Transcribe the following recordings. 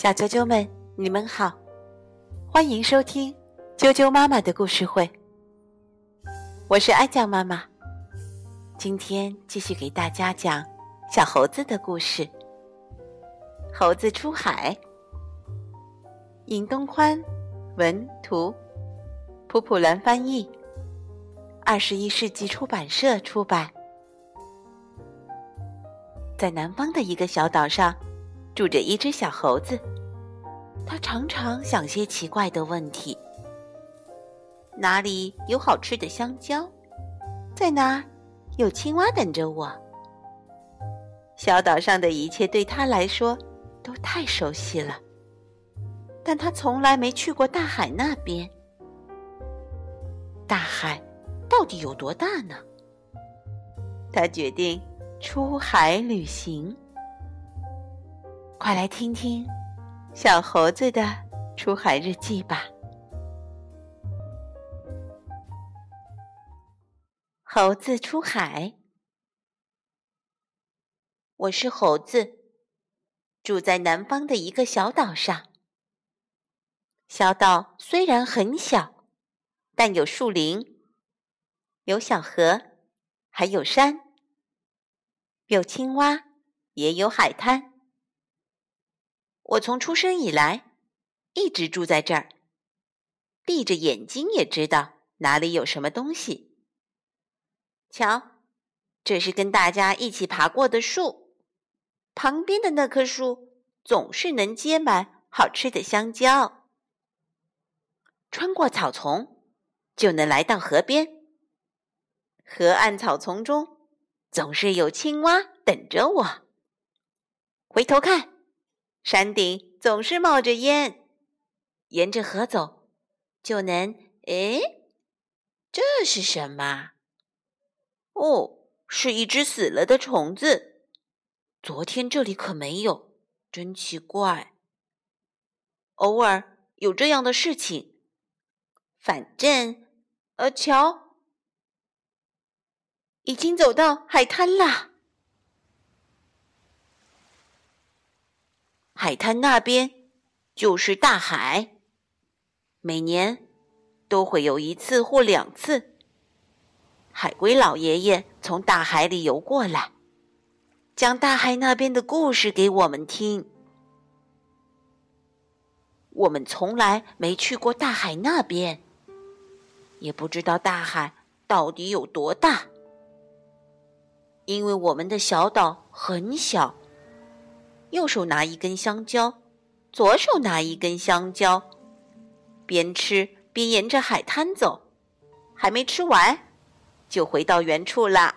小啾啾们，你们好，欢迎收听啾啾妈妈的故事会。我是爱酱妈妈，今天继续给大家讲小猴子的故事。猴子出海，尹东宽文图，普普兰翻译，二十一世纪出版社出版。在南方的一个小岛上。住着一只小猴子，它常常想些奇怪的问题：哪里有好吃的香蕉？在哪有青蛙等着我？小岛上的一切对他来说都太熟悉了，但他从来没去过大海那边。大海到底有多大呢？他决定出海旅行。快来听听小猴子的出海日记吧。猴子出海，我是猴子，住在南方的一个小岛上。小岛虽然很小，但有树林，有小河，还有山，有青蛙，也有海滩。我从出生以来，一直住在这儿。闭着眼睛也知道哪里有什么东西。瞧，这是跟大家一起爬过的树，旁边的那棵树总是能结满好吃的香蕉。穿过草丛，就能来到河边。河岸草丛中总是有青蛙等着我。回头看。山顶总是冒着烟，沿着河走，就能……哎，这是什么？哦，是一只死了的虫子。昨天这里可没有，真奇怪。偶尔有这样的事情。反正，呃，瞧，已经走到海滩了。海滩那边就是大海，每年都会有一次或两次，海龟老爷爷从大海里游过来，讲大海那边的故事给我们听。我们从来没去过大海那边，也不知道大海到底有多大，因为我们的小岛很小。右手拿一根香蕉，左手拿一根香蕉，边吃边沿着海滩走，还没吃完，就回到原处了。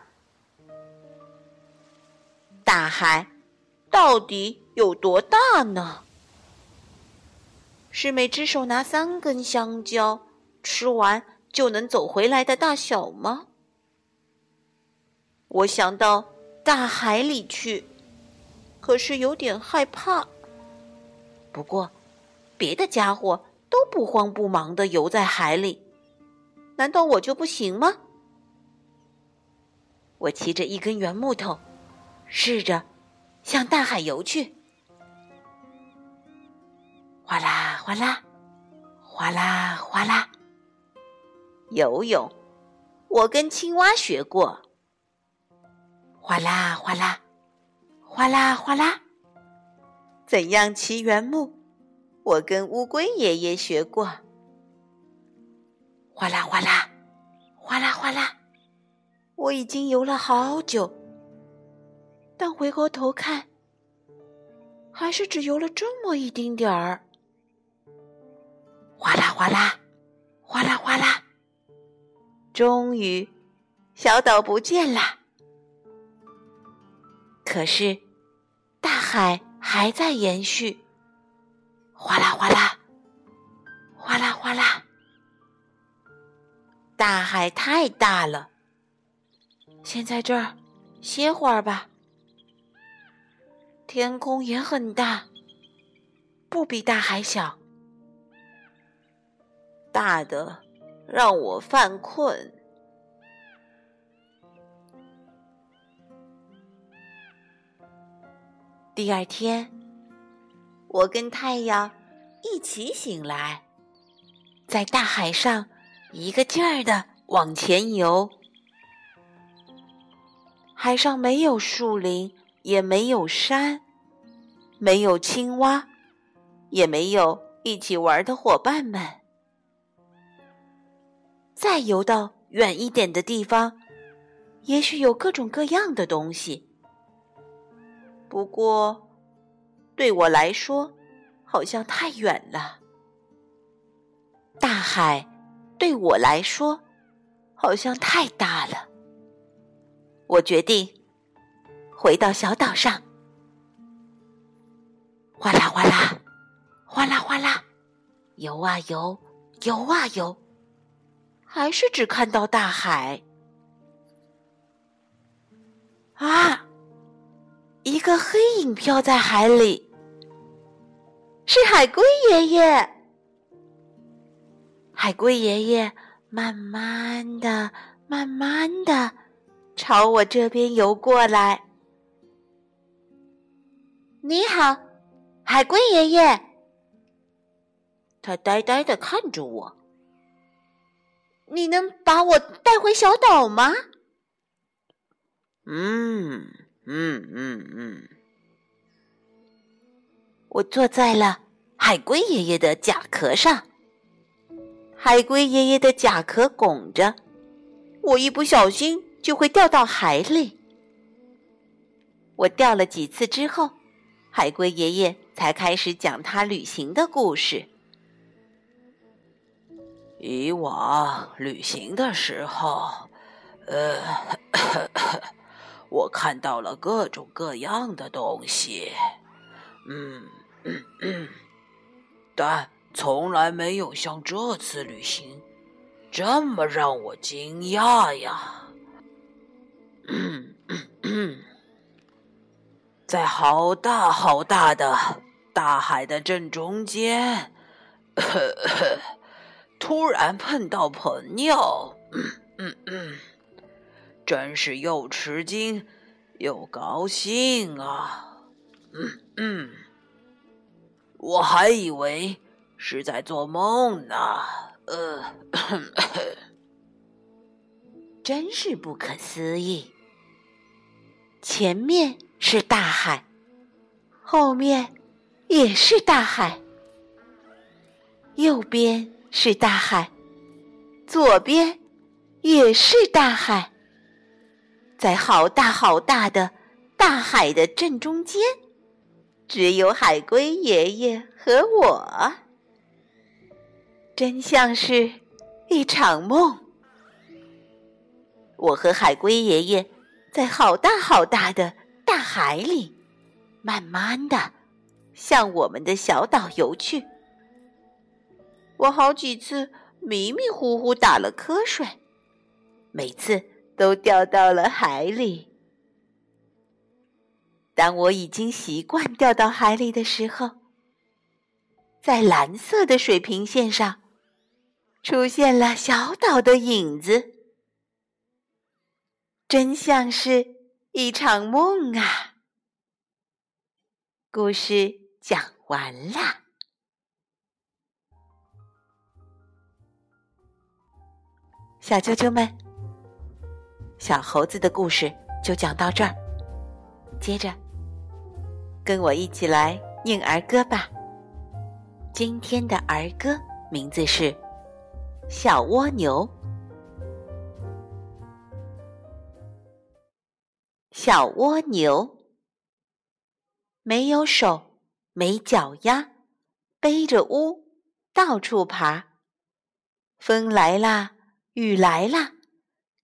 大海到底有多大呢？是每只手拿三根香蕉，吃完就能走回来的大小吗？我想到大海里去。可是有点害怕。不过，别的家伙都不慌不忙的游在海里，难道我就不行吗？我骑着一根圆木头，试着向大海游去。哗啦哗啦，哗啦哗啦。游泳，我跟青蛙学过。哗啦哗啦。哗啦哗啦，怎样骑圆木？我跟乌龟爷爷学过。哗啦哗啦，哗啦哗啦，我已经游了好久，但回过头看，还是只游了这么一丁点儿。哗啦哗啦，哗啦哗啦，终于，小岛不见了。可是。大海还在延续，哗啦哗啦，哗啦哗啦。大海太大了，先在这儿歇会儿吧。天空也很大，不比大海小，大的让我犯困。第二天，我跟太阳一起醒来，在大海上一个劲儿的往前游。海上没有树林，也没有山，没有青蛙，也没有一起玩的伙伴们。再游到远一点的地方，也许有各种各样的东西。不过，对我来说，好像太远了。大海对我来说，好像太大了。我决定回到小岛上，哗啦哗啦，哗啦哗啦，游啊游，游啊游，还是只看到大海。啊！一个黑影飘在海里，是海龟爷爷。海龟爷爷慢慢的、慢慢的朝我这边游过来。你好，海龟爷爷。他呆呆的看着我。你能把我带回小岛吗？嗯。嗯嗯嗯，我坐在了海龟爷爷的甲壳上，海龟爷爷的甲壳拱着，我一不小心就会掉到海里。我掉了几次之后，海龟爷爷才开始讲他旅行的故事。以往旅行的时候，呃。我看到了各种各样的东西，嗯嗯嗯，但从来没有像这次旅行这么让我惊讶呀！嗯嗯嗯，在好大好大的大海的正中间，突然碰到朋友，嗯嗯嗯。真是又吃惊又高兴啊！嗯嗯，我还以为是在做梦呢。呃，真是不可思议。前面是大海，后面也是大海，右边是大海，左边也是大海。在好大好大的大海的正中间，只有海龟爷爷和我，真像是一场梦。我和海龟爷爷在好大好大的大海里，慢慢的向我们的小岛游去。我好几次迷迷糊糊打了瞌睡，每次。都掉到了海里。当我已经习惯掉到海里的时候，在蓝色的水平线上出现了小岛的影子，真像是一场梦啊！故事讲完了，小啾啾们。小猴子的故事就讲到这儿，接着跟我一起来念儿歌吧。今天的儿歌名字是《小蜗牛》。小蜗牛没有手，没脚丫，背着屋到处爬。风来啦，雨来啦。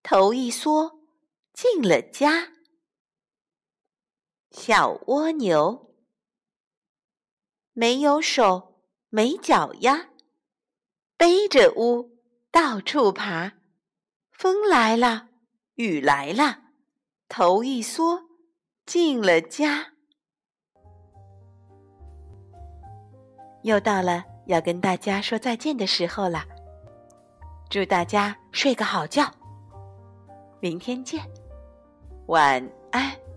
头一缩，进了家。小蜗牛没有手，没脚丫，背着屋到处爬。风来了，雨来了，头一缩，进了家。又到了要跟大家说再见的时候了，祝大家睡个好觉。明天见，晚安。